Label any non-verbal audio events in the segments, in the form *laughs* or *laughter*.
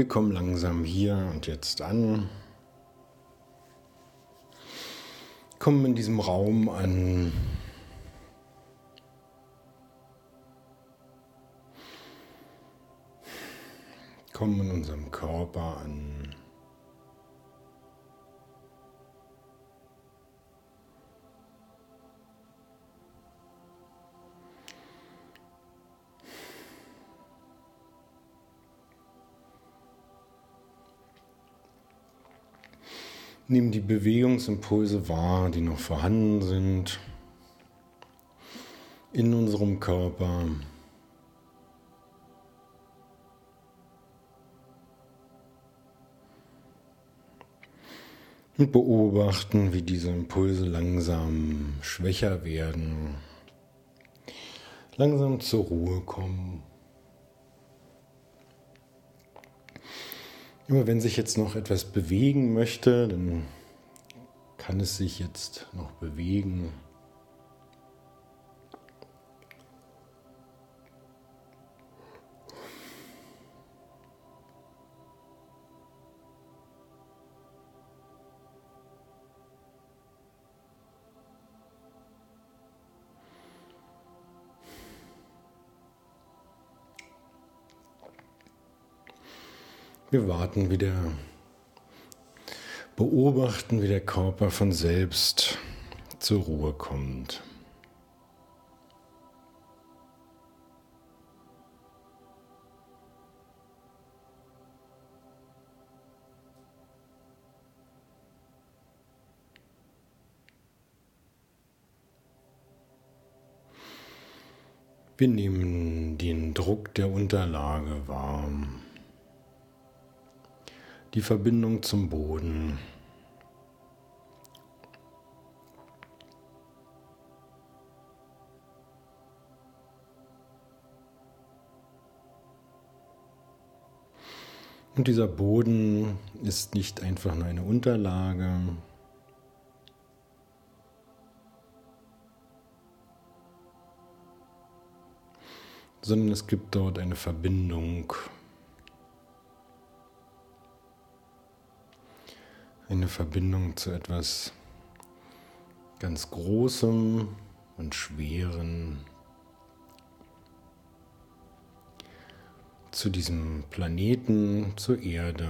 Wir kommen langsam hier und jetzt an. Kommen in diesem Raum an. Kommen in unserem Körper an. Nimm die Bewegungsimpulse wahr, die noch vorhanden sind in unserem Körper. Und beobachten, wie diese Impulse langsam schwächer werden, langsam zur Ruhe kommen. Immer wenn sich jetzt noch etwas bewegen möchte, dann kann es sich jetzt noch bewegen. Wir warten wieder, beobachten, wie der Körper von selbst zur Ruhe kommt. Wir nehmen den Druck der Unterlage warm die Verbindung zum Boden. Und dieser Boden ist nicht einfach nur eine Unterlage, sondern es gibt dort eine Verbindung eine Verbindung zu etwas ganz Großem und Schweren, zu diesem Planeten, zur Erde.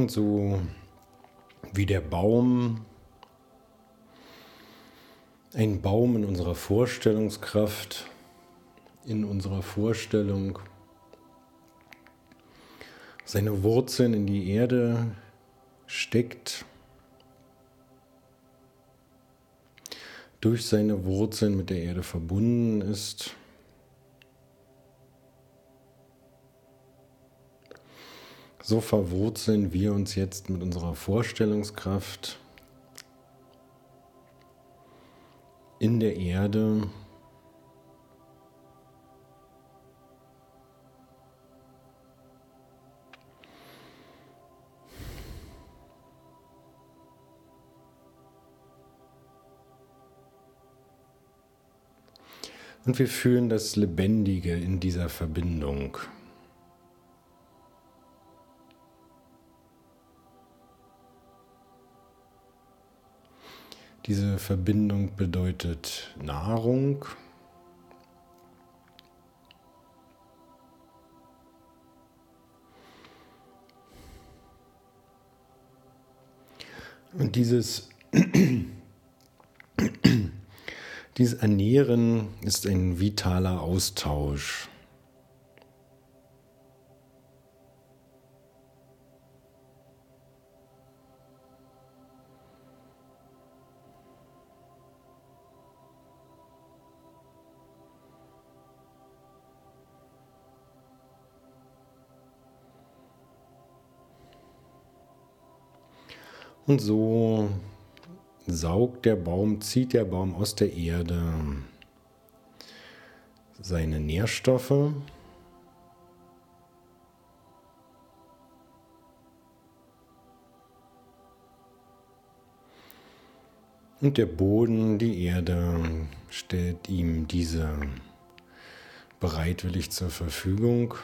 Und so wie der Baum, ein Baum in unserer Vorstellungskraft, in unserer Vorstellung, seine Wurzeln in die Erde steckt, durch seine Wurzeln mit der Erde verbunden ist. So verwurzeln wir uns jetzt mit unserer Vorstellungskraft in der Erde. Und wir fühlen das Lebendige in dieser Verbindung. Diese Verbindung bedeutet Nahrung. Und dieses, dieses Ernähren ist ein vitaler Austausch. Und so saugt der Baum, zieht der Baum aus der Erde seine Nährstoffe. Und der Boden, die Erde, stellt ihm diese bereitwillig zur Verfügung.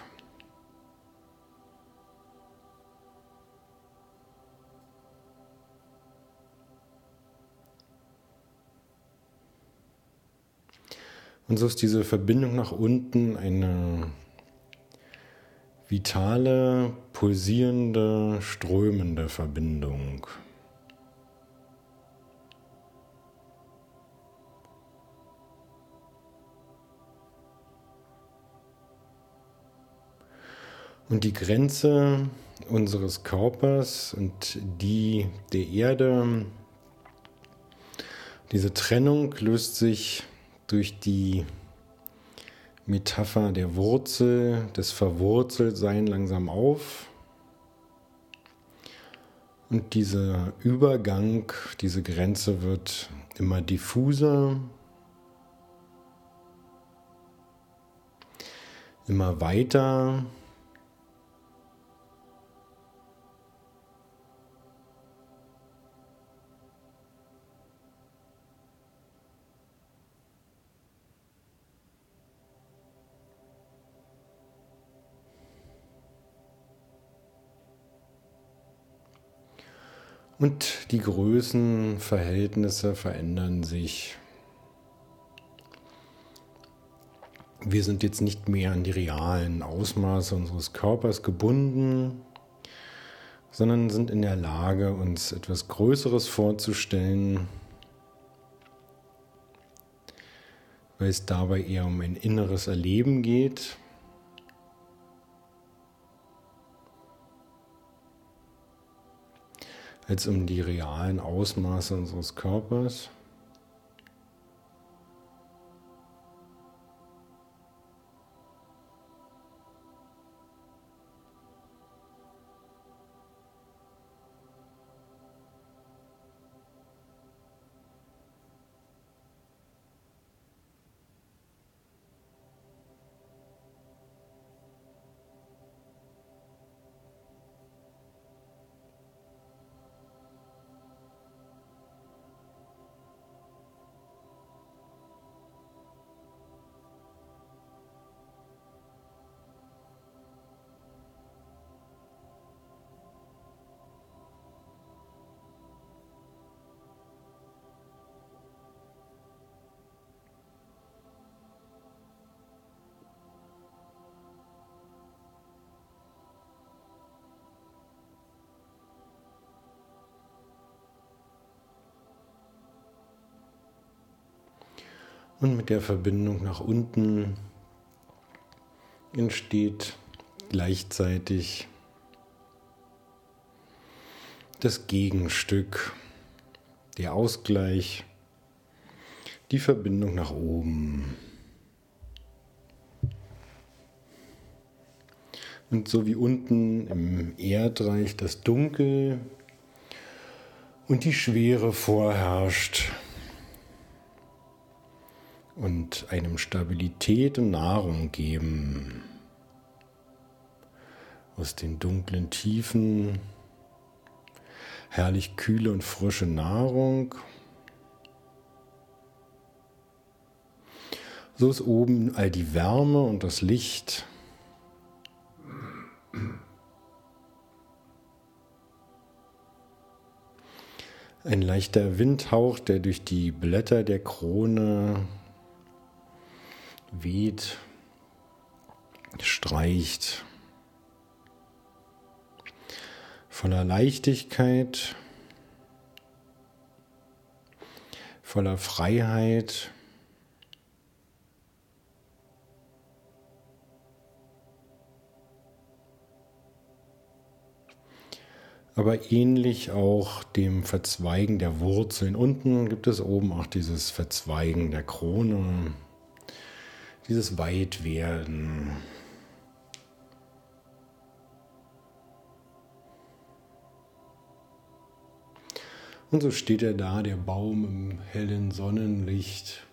Und so ist diese Verbindung nach unten eine vitale, pulsierende, strömende Verbindung. Und die Grenze unseres Körpers und die der Erde, diese Trennung löst sich durch die Metapher der Wurzel, des Verwurzeltsein langsam auf. Und dieser Übergang, diese Grenze wird immer diffuser, immer weiter. Und die Größenverhältnisse verändern sich. Wir sind jetzt nicht mehr an die realen Ausmaße unseres Körpers gebunden, sondern sind in der Lage, uns etwas Größeres vorzustellen, weil es dabei eher um ein inneres Erleben geht. Als um die realen Ausmaße unseres Körpers. Und mit der Verbindung nach unten entsteht gleichzeitig das Gegenstück, der Ausgleich, die Verbindung nach oben. Und so wie unten im Erdreich das Dunkel und die Schwere vorherrscht, und einem Stabilität und Nahrung geben. Aus den dunklen Tiefen herrlich kühle und frische Nahrung. So ist oben all die Wärme und das Licht. Ein leichter Windhauch, der durch die Blätter der Krone weht, streicht. Voller Leichtigkeit, voller Freiheit. Aber ähnlich auch dem Verzweigen der Wurzeln. Unten gibt es oben auch dieses Verzweigen der Krone dieses Weitwerden. Und so steht er da, der Baum im hellen Sonnenlicht.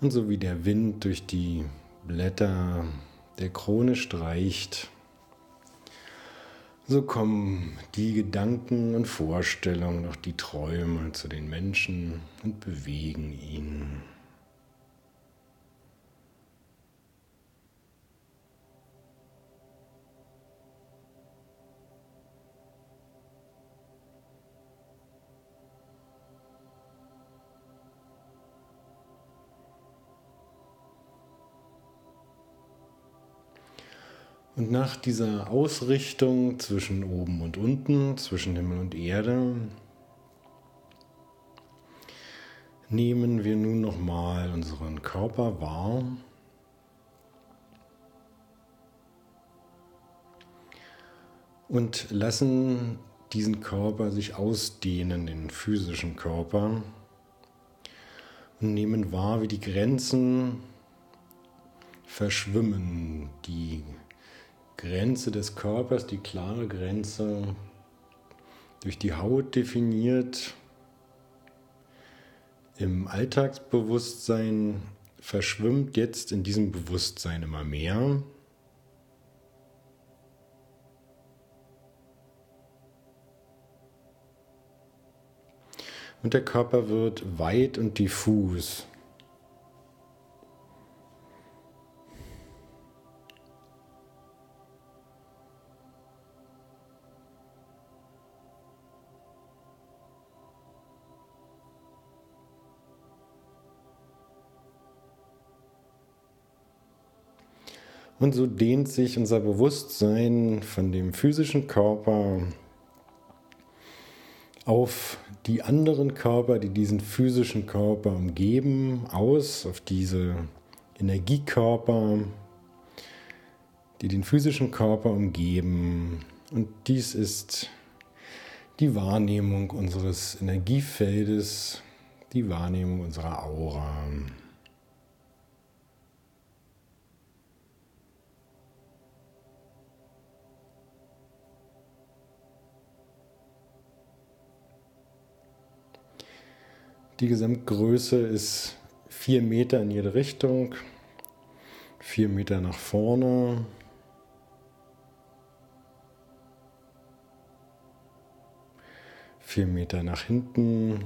Und so wie der Wind durch die Blätter der Krone streicht, so kommen die Gedanken und Vorstellungen, auch die Träume zu den Menschen und bewegen ihn. Und nach dieser Ausrichtung zwischen oben und unten, zwischen Himmel und Erde, nehmen wir nun nochmal unseren Körper wahr. Und lassen diesen Körper sich ausdehnen, den physischen Körper. Und nehmen wahr, wie die Grenzen verschwimmen, die Grenze des Körpers, die klare Grenze durch die Haut definiert, im Alltagsbewusstsein verschwimmt jetzt in diesem Bewusstsein immer mehr. Und der Körper wird weit und diffus. Und so dehnt sich unser Bewusstsein von dem physischen Körper auf die anderen Körper, die diesen physischen Körper umgeben, aus, auf diese Energiekörper, die den physischen Körper umgeben. Und dies ist die Wahrnehmung unseres Energiefeldes, die Wahrnehmung unserer Aura. Die Gesamtgröße ist vier Meter in jede Richtung, vier Meter nach vorne. Vier Meter nach hinten.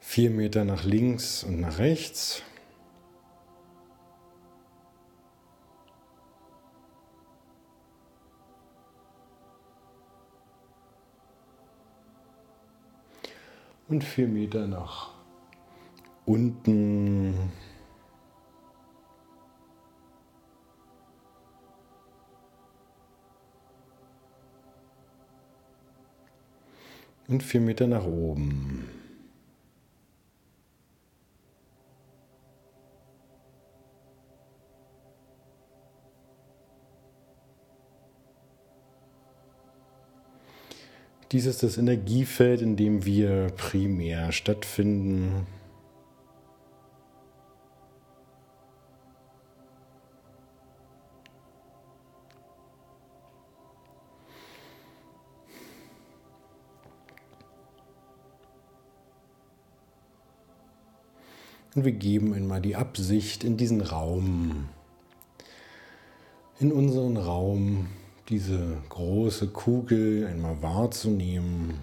Vier Meter nach links und nach rechts. Und vier Meter nach unten. Und vier Meter nach oben. Dies ist das Energiefeld, in dem wir primär stattfinden. Und wir geben einmal die Absicht in diesen Raum, in unseren Raum, diese große Kugel einmal wahrzunehmen.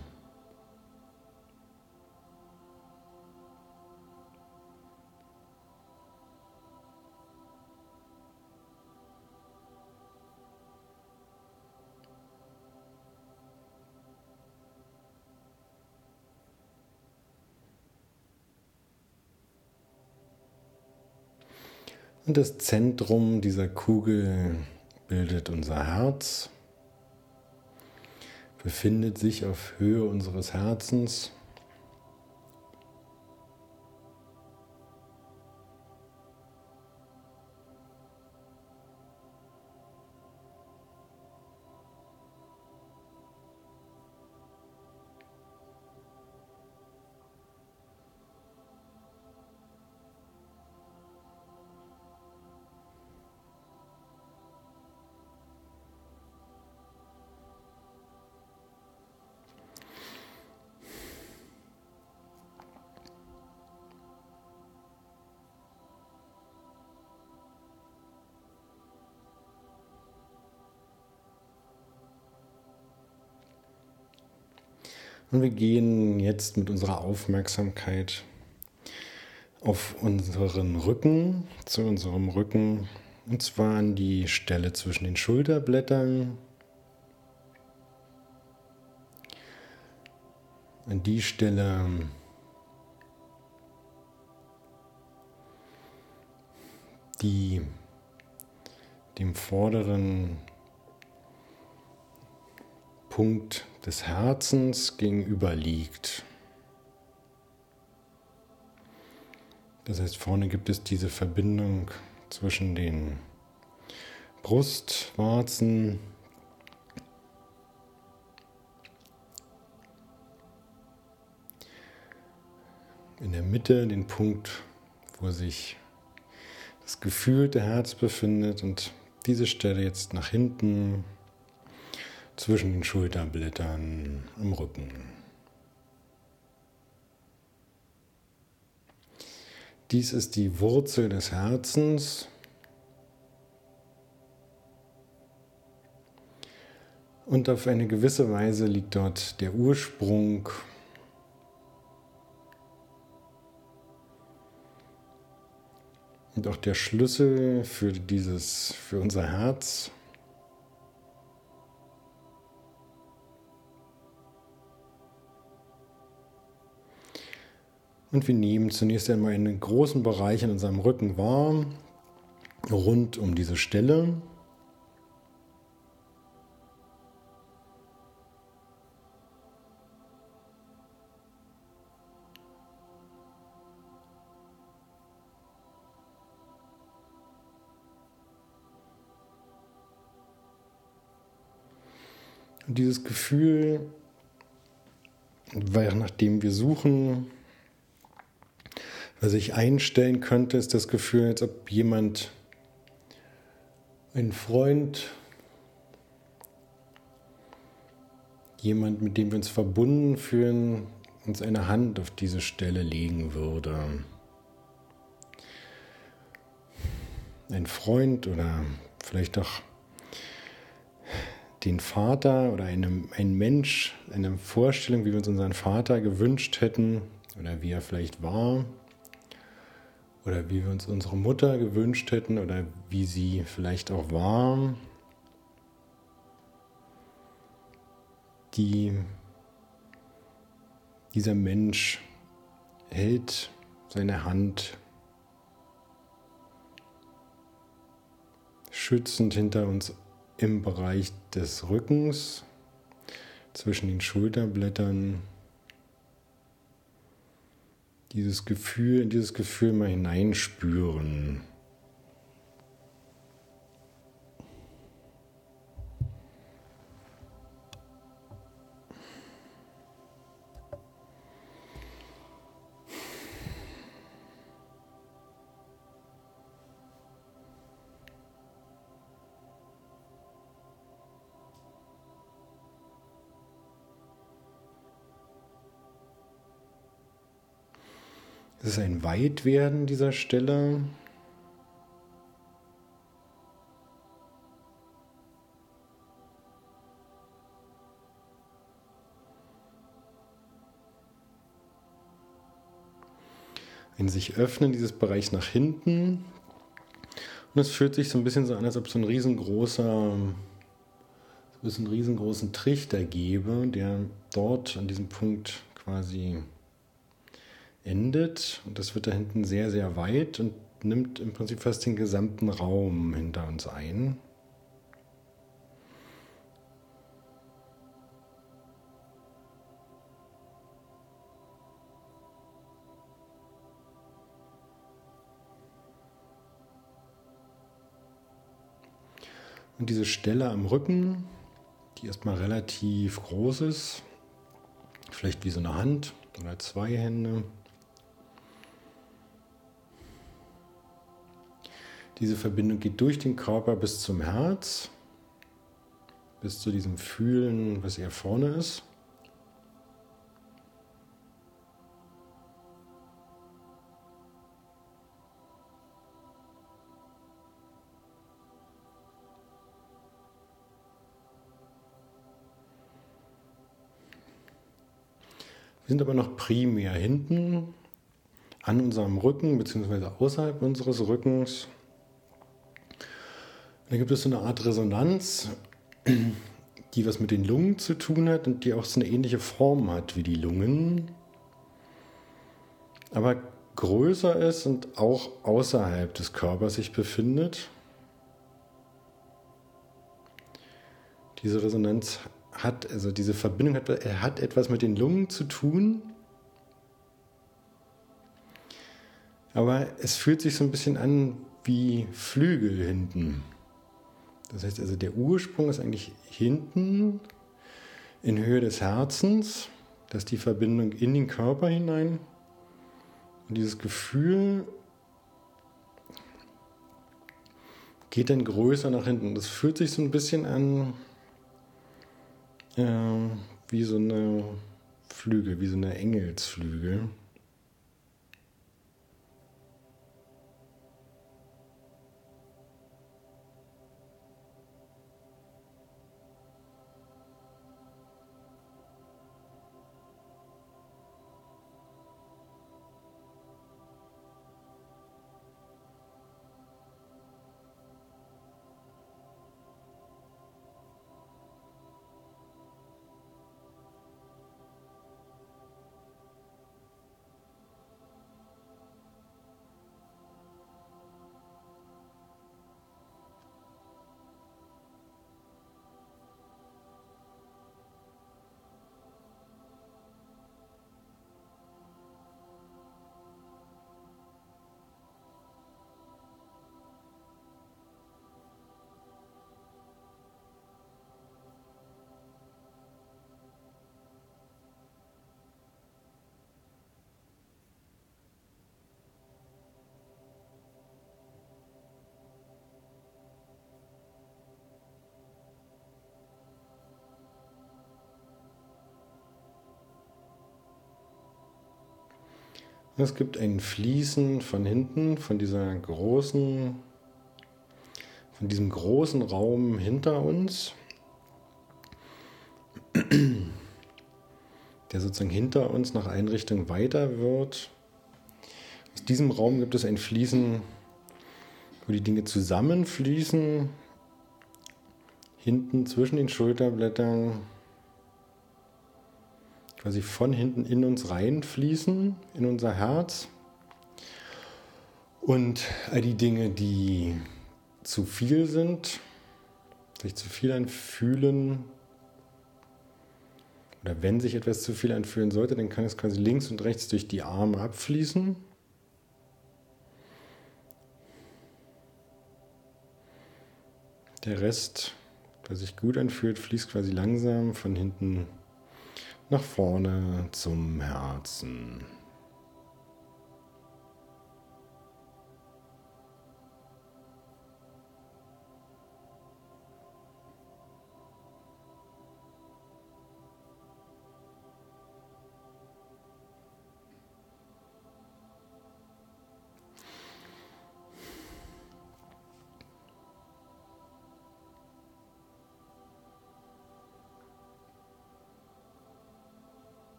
Und das Zentrum dieser Kugel bildet unser Herz, befindet sich auf Höhe unseres Herzens. Und wir gehen jetzt mit unserer Aufmerksamkeit auf unseren Rücken, zu unserem Rücken, und zwar an die Stelle zwischen den Schulterblättern, an die Stelle, die dem vorderen Punkt des Herzens gegenüber liegt. Das heißt, vorne gibt es diese Verbindung zwischen den Brustwarzen in der Mitte den Punkt, wo sich das gefühlte Herz befindet und diese Stelle jetzt nach hinten zwischen den Schulterblättern am Rücken. Dies ist die Wurzel des Herzens. Und auf eine gewisse Weise liegt dort der Ursprung und auch der Schlüssel für dieses, für unser Herz. Und wir nehmen zunächst einmal einen großen Bereich in unserem Rücken wahr, rund um diese Stelle. Und dieses Gefühl, weil nachdem wir suchen, was ich einstellen könnte, ist das Gefühl, als ob jemand, ein Freund, jemand, mit dem wir uns verbunden fühlen, uns eine Hand auf diese Stelle legen würde. Ein Freund oder vielleicht auch den Vater oder einem, ein Mensch, eine Vorstellung, wie wir uns unseren Vater gewünscht hätten oder wie er vielleicht war oder wie wir uns unsere Mutter gewünscht hätten oder wie sie vielleicht auch war, die dieser Mensch hält seine Hand schützend hinter uns im Bereich des Rückens, zwischen den Schulterblättern, dieses Gefühl, in dieses Gefühl mal hineinspüren. Es ist ein Weitwerden dieser Stelle. Ein sich öffnen dieses Bereich nach hinten. Und es fühlt sich so ein bisschen so an, als ob so ein riesengroßer, so ein riesengroßen Trichter gäbe, der dort an diesem Punkt quasi endet. Und das wird da hinten sehr, sehr weit und nimmt im Prinzip fast den gesamten Raum hinter uns ein. Und diese Stelle am Rücken, die erstmal relativ groß ist, vielleicht wie so eine Hand oder zwei Hände, Diese Verbindung geht durch den Körper bis zum Herz, bis zu diesem Fühlen, was eher vorne ist. Wir sind aber noch primär hinten an unserem Rücken beziehungsweise außerhalb unseres Rückens. Da gibt es so eine Art Resonanz, die was mit den Lungen zu tun hat und die auch so eine ähnliche Form hat wie die Lungen, aber größer ist und auch außerhalb des Körpers sich befindet. Diese Resonanz hat, also diese Verbindung hat, hat etwas mit den Lungen zu tun. Aber es fühlt sich so ein bisschen an wie Flügel hinten. Das heißt also, der Ursprung ist eigentlich hinten in Höhe des Herzens. Das ist die Verbindung in den Körper hinein. Und dieses Gefühl geht dann größer nach hinten. Das fühlt sich so ein bisschen an äh, wie so eine Flügel, wie so eine Engelsflügel. Es gibt ein Fließen von hinten, von dieser großen, von diesem großen Raum hinter uns, der sozusagen hinter uns nach Einrichtung weiter wird. Aus diesem Raum gibt es ein Fließen, wo die Dinge zusammenfließen, hinten zwischen den Schulterblättern quasi von hinten in uns reinfließen, in unser Herz. Und all die Dinge, die zu viel sind, sich zu viel anfühlen, oder wenn sich etwas zu viel anfühlen sollte, dann kann es quasi links und rechts durch die Arme abfließen. Der Rest, der sich gut anfühlt, fließt quasi langsam von hinten nach vorne zum Herzen.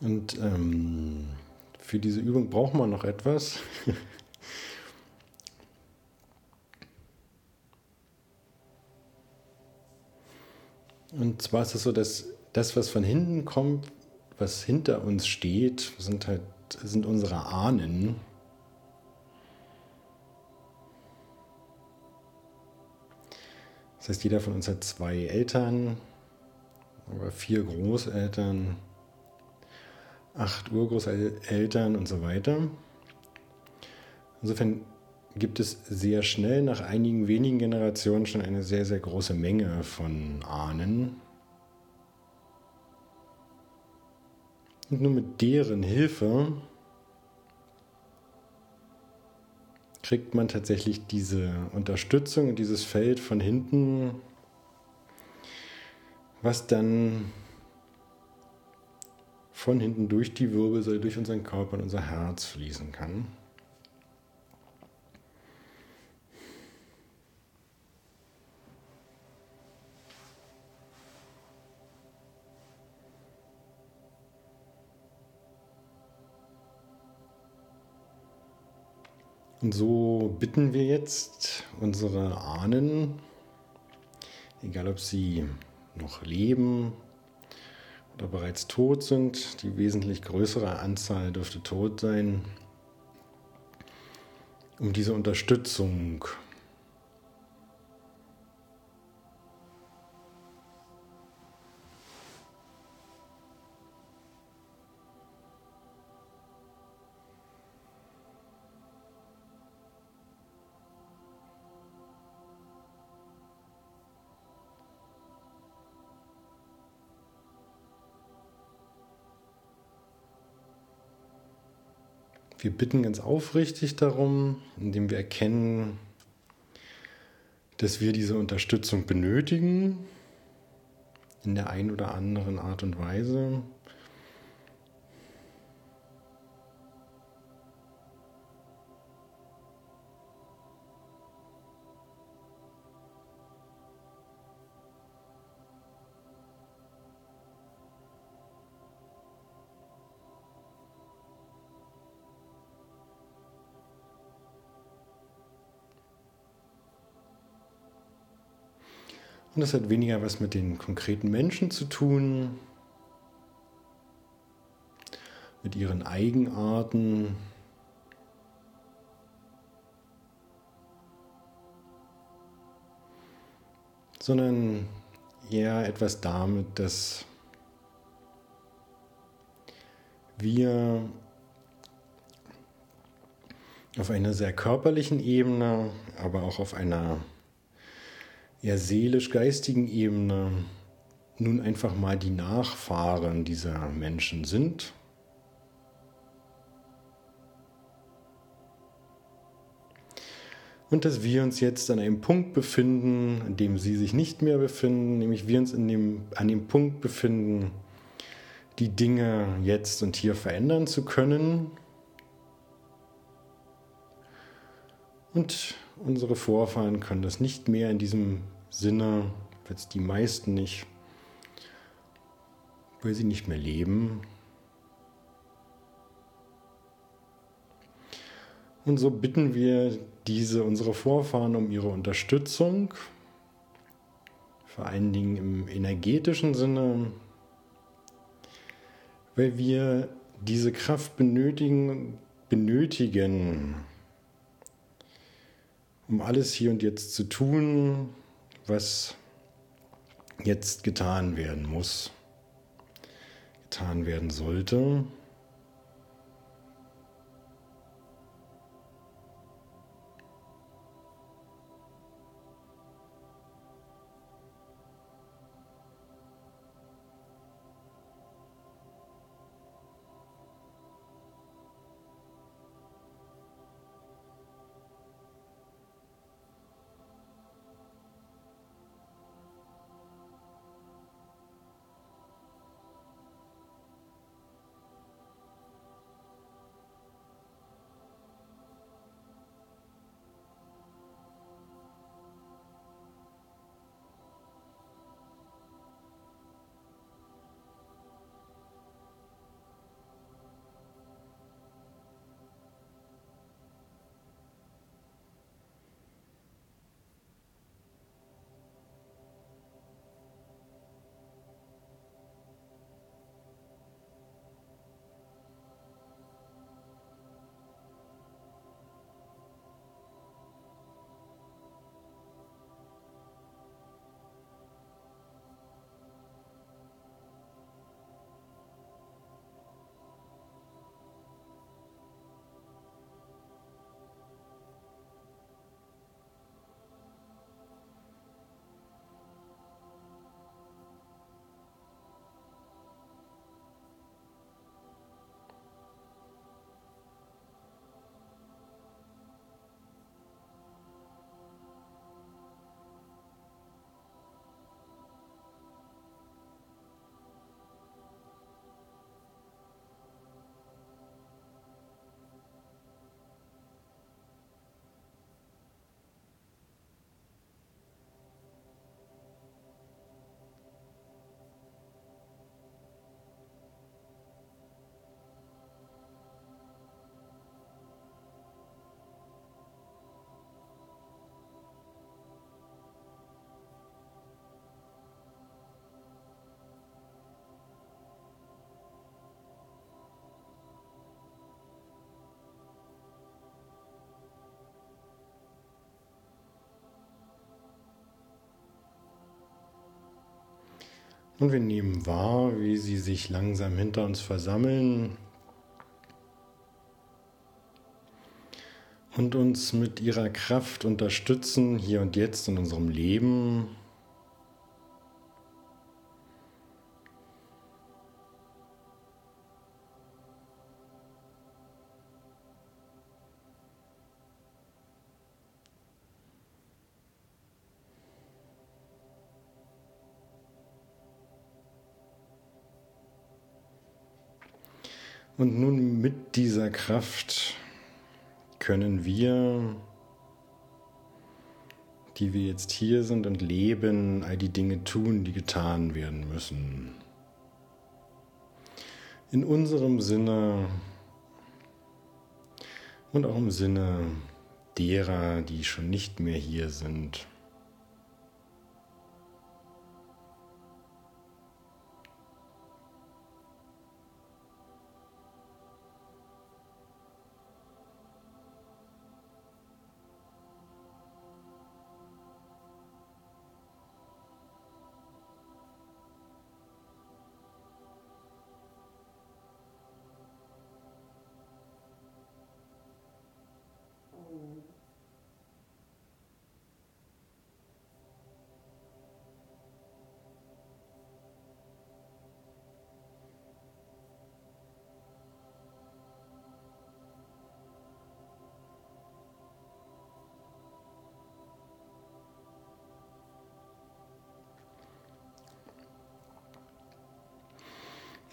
Und ähm, für diese Übung braucht man noch etwas. *laughs* Und zwar ist es so, dass das, was von hinten kommt, was hinter uns steht, sind halt sind unsere Ahnen. Das heißt, jeder von uns hat zwei Eltern, oder vier Großeltern acht Urgroßeltern und so weiter. Insofern gibt es sehr schnell nach einigen wenigen Generationen schon eine sehr, sehr große Menge von Ahnen. Und nur mit deren Hilfe kriegt man tatsächlich diese Unterstützung und dieses Feld von hinten, was dann von hinten durch die Wirbelsäule, durch unseren Körper und unser Herz fließen kann. Und so bitten wir jetzt unsere Ahnen, egal ob sie noch leben oder bereits tot sind, die wesentlich größere Anzahl dürfte tot sein, um diese Unterstützung Wir bitten ganz aufrichtig darum, indem wir erkennen, dass wir diese Unterstützung benötigen, in der einen oder anderen Art und Weise. Und das hat weniger was mit den konkreten Menschen zu tun, mit ihren Eigenarten. sondern eher etwas damit, dass wir auf einer sehr körperlichen Ebene, aber auch auf einer eher seelisch-geistigen Ebene nun einfach mal die Nachfahren dieser Menschen sind. Und dass wir uns jetzt an einem Punkt befinden, an dem sie sich nicht mehr befinden, nämlich wir uns dem, an dem Punkt befinden, die Dinge jetzt und hier verändern zu können. Und unsere Vorfahren können das nicht mehr in diesem Sinne, jetzt die meisten nicht, weil sie nicht mehr leben. Und so bitten wir diese, unsere Vorfahren um ihre Unterstützung, vor allen Dingen im energetischen Sinne, weil wir diese Kraft benötigen, benötigen um alles hier und jetzt zu tun, was jetzt getan werden muss, getan werden sollte. Und wir nehmen wahr, wie sie sich langsam hinter uns versammeln und uns mit ihrer Kraft unterstützen, hier und jetzt in unserem Leben Und nun mit dieser Kraft können wir, die wir jetzt hier sind und leben, all die Dinge tun, die getan werden müssen. In unserem Sinne und auch im Sinne derer, die schon nicht mehr hier sind.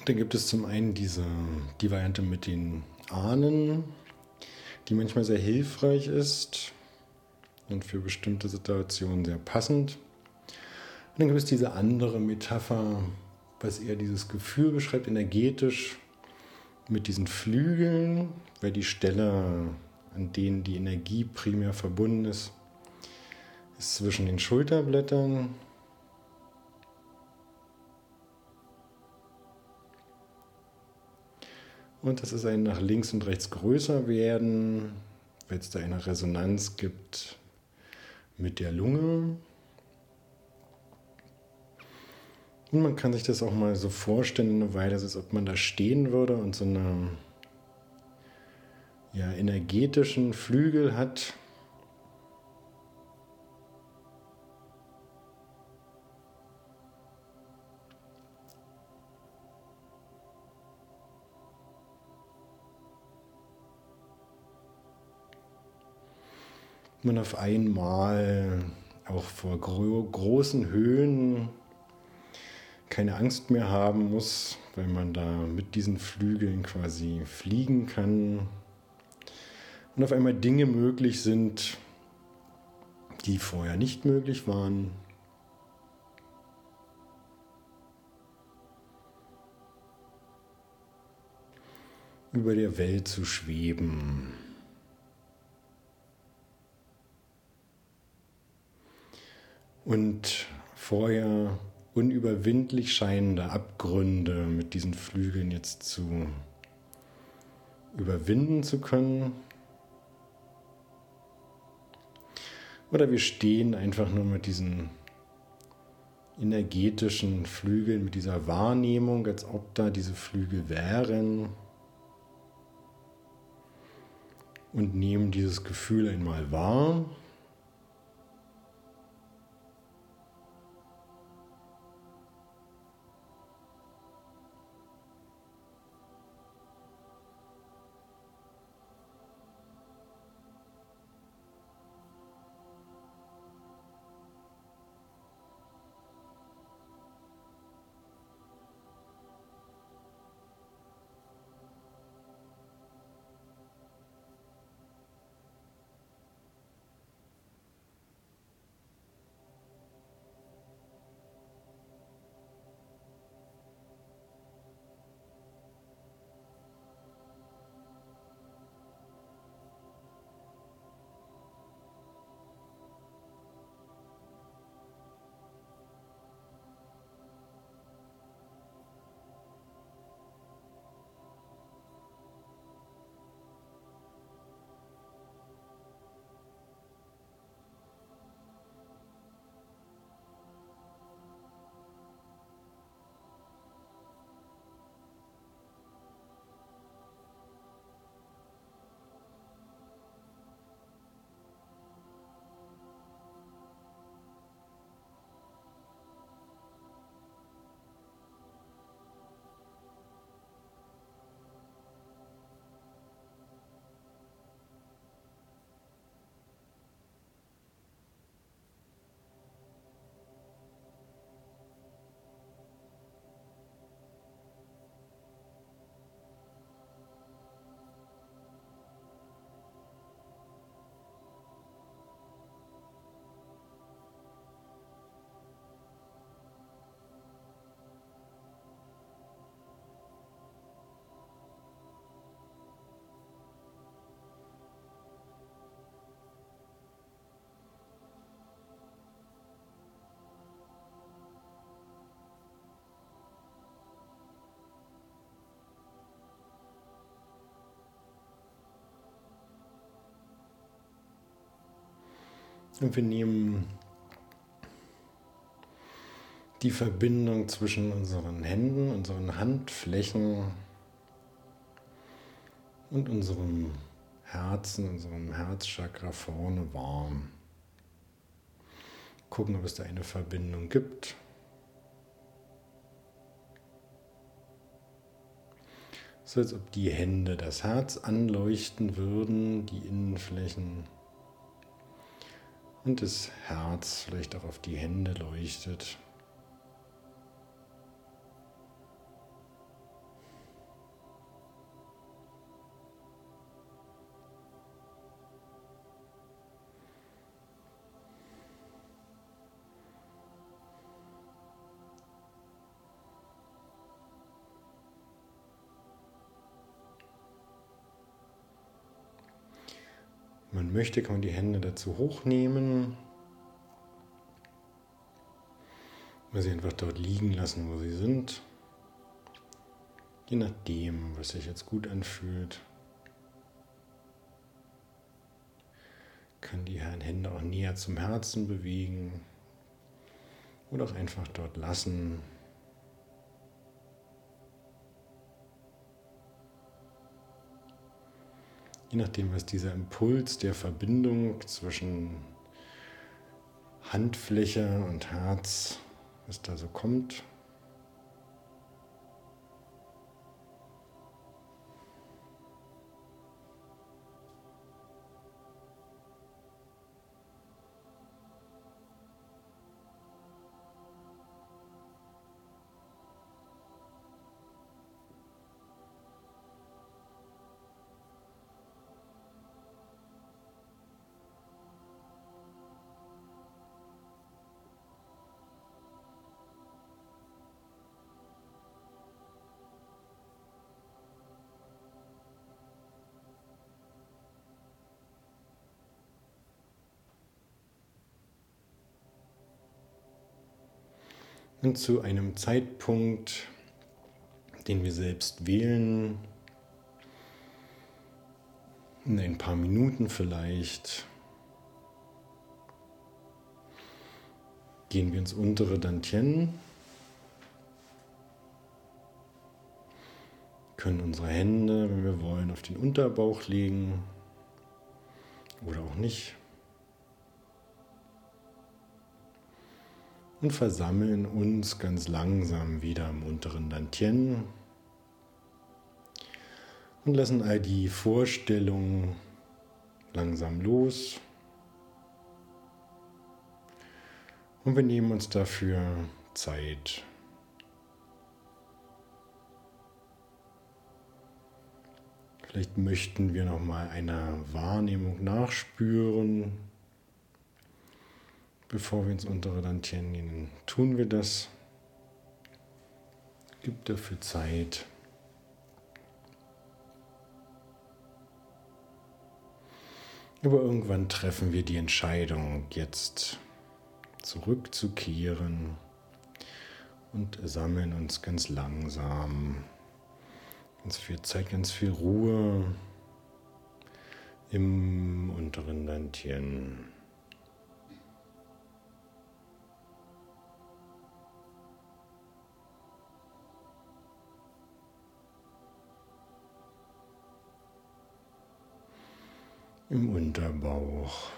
Da gibt es zum einen diese, die Variante mit den Ahnen, die manchmal sehr hilfreich ist und für bestimmte Situationen sehr passend. Und dann gibt es diese andere Metapher, was eher dieses Gefühl beschreibt, energetisch mit diesen Flügeln, weil die Stelle, an denen die Energie primär verbunden ist, ist zwischen den Schulterblättern Und das ist ein nach links und rechts größer werden, weil es da eine Resonanz gibt mit der Lunge. Und man kann sich das auch mal so vorstellen, eine Weile, als ob man da stehen würde und so eine ja, energetischen Flügel hat, man auf einmal auch vor gro großen Höhen keine Angst mehr haben muss, weil man da mit diesen Flügeln quasi fliegen kann und auf einmal Dinge möglich sind, die vorher nicht möglich waren. über der Welt zu schweben. Und vorher unüberwindlich scheinende Abgründe mit diesen Flügeln jetzt zu überwinden zu können. Oder wir stehen einfach nur mit diesen energetischen Flügeln, mit dieser Wahrnehmung, als ob da diese Flügel wären. Und nehmen dieses Gefühl einmal wahr. Und wir nehmen die Verbindung zwischen unseren Händen, unseren Handflächen und unserem Herzen, unserem Herzchakra vorne warm. Gucken, ob es da eine Verbindung gibt. So als ob die Hände das Herz anleuchten würden, die Innenflächen. Und das Herz vielleicht auch auf die Hände leuchtet. Man möchte, kann man die Hände dazu hochnehmen. Oder sie einfach dort liegen lassen, wo sie sind. Je nachdem, was sich jetzt gut anfühlt. Kann die Hände auch näher zum Herzen bewegen. Oder auch einfach dort lassen. Je nachdem, was dieser Impuls der Verbindung zwischen Handfläche und Herz, was da so kommt, Und zu einem Zeitpunkt, den wir selbst wählen, in ein paar Minuten vielleicht, gehen wir ins untere Dantien, können unsere Hände, wenn wir wollen, auf den Unterbauch legen oder auch nicht. Und versammeln uns ganz langsam wieder im unteren Dantien und lassen all die Vorstellungen langsam los. Und wir nehmen uns dafür Zeit. Vielleicht möchten wir noch mal einer Wahrnehmung nachspüren, bevor wir ins untere Dantien gehen, tun wir das. Gibt dafür Zeit. Aber irgendwann treffen wir die Entscheidung, jetzt zurückzukehren und sammeln uns ganz langsam. Ganz viel Zeit, ganz viel Ruhe im unteren Dantien. Im Unterbauch.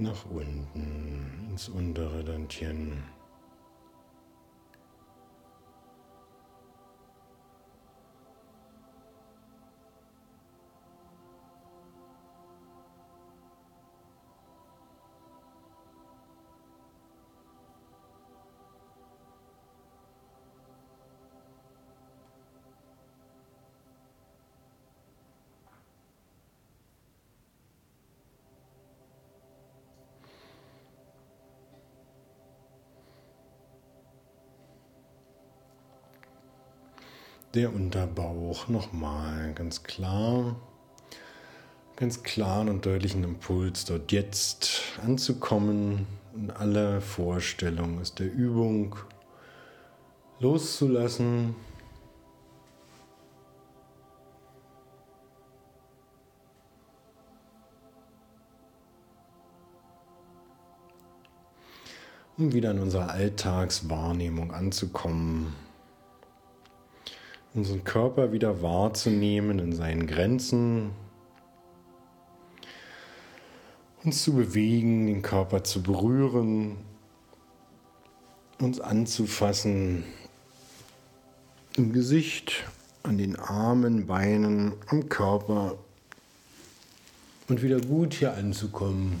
Nach unten ins untere Dantien. Der Unterbauch nochmal ganz klar, ganz klaren und deutlichen Impuls, dort jetzt anzukommen. Und alle Vorstellungen aus der Übung loszulassen. um wieder in unserer Alltagswahrnehmung anzukommen unseren Körper wieder wahrzunehmen in seinen Grenzen, uns zu bewegen, den Körper zu berühren, uns anzufassen, im Gesicht, an den Armen, Beinen, am Körper. Und wieder gut hier anzukommen.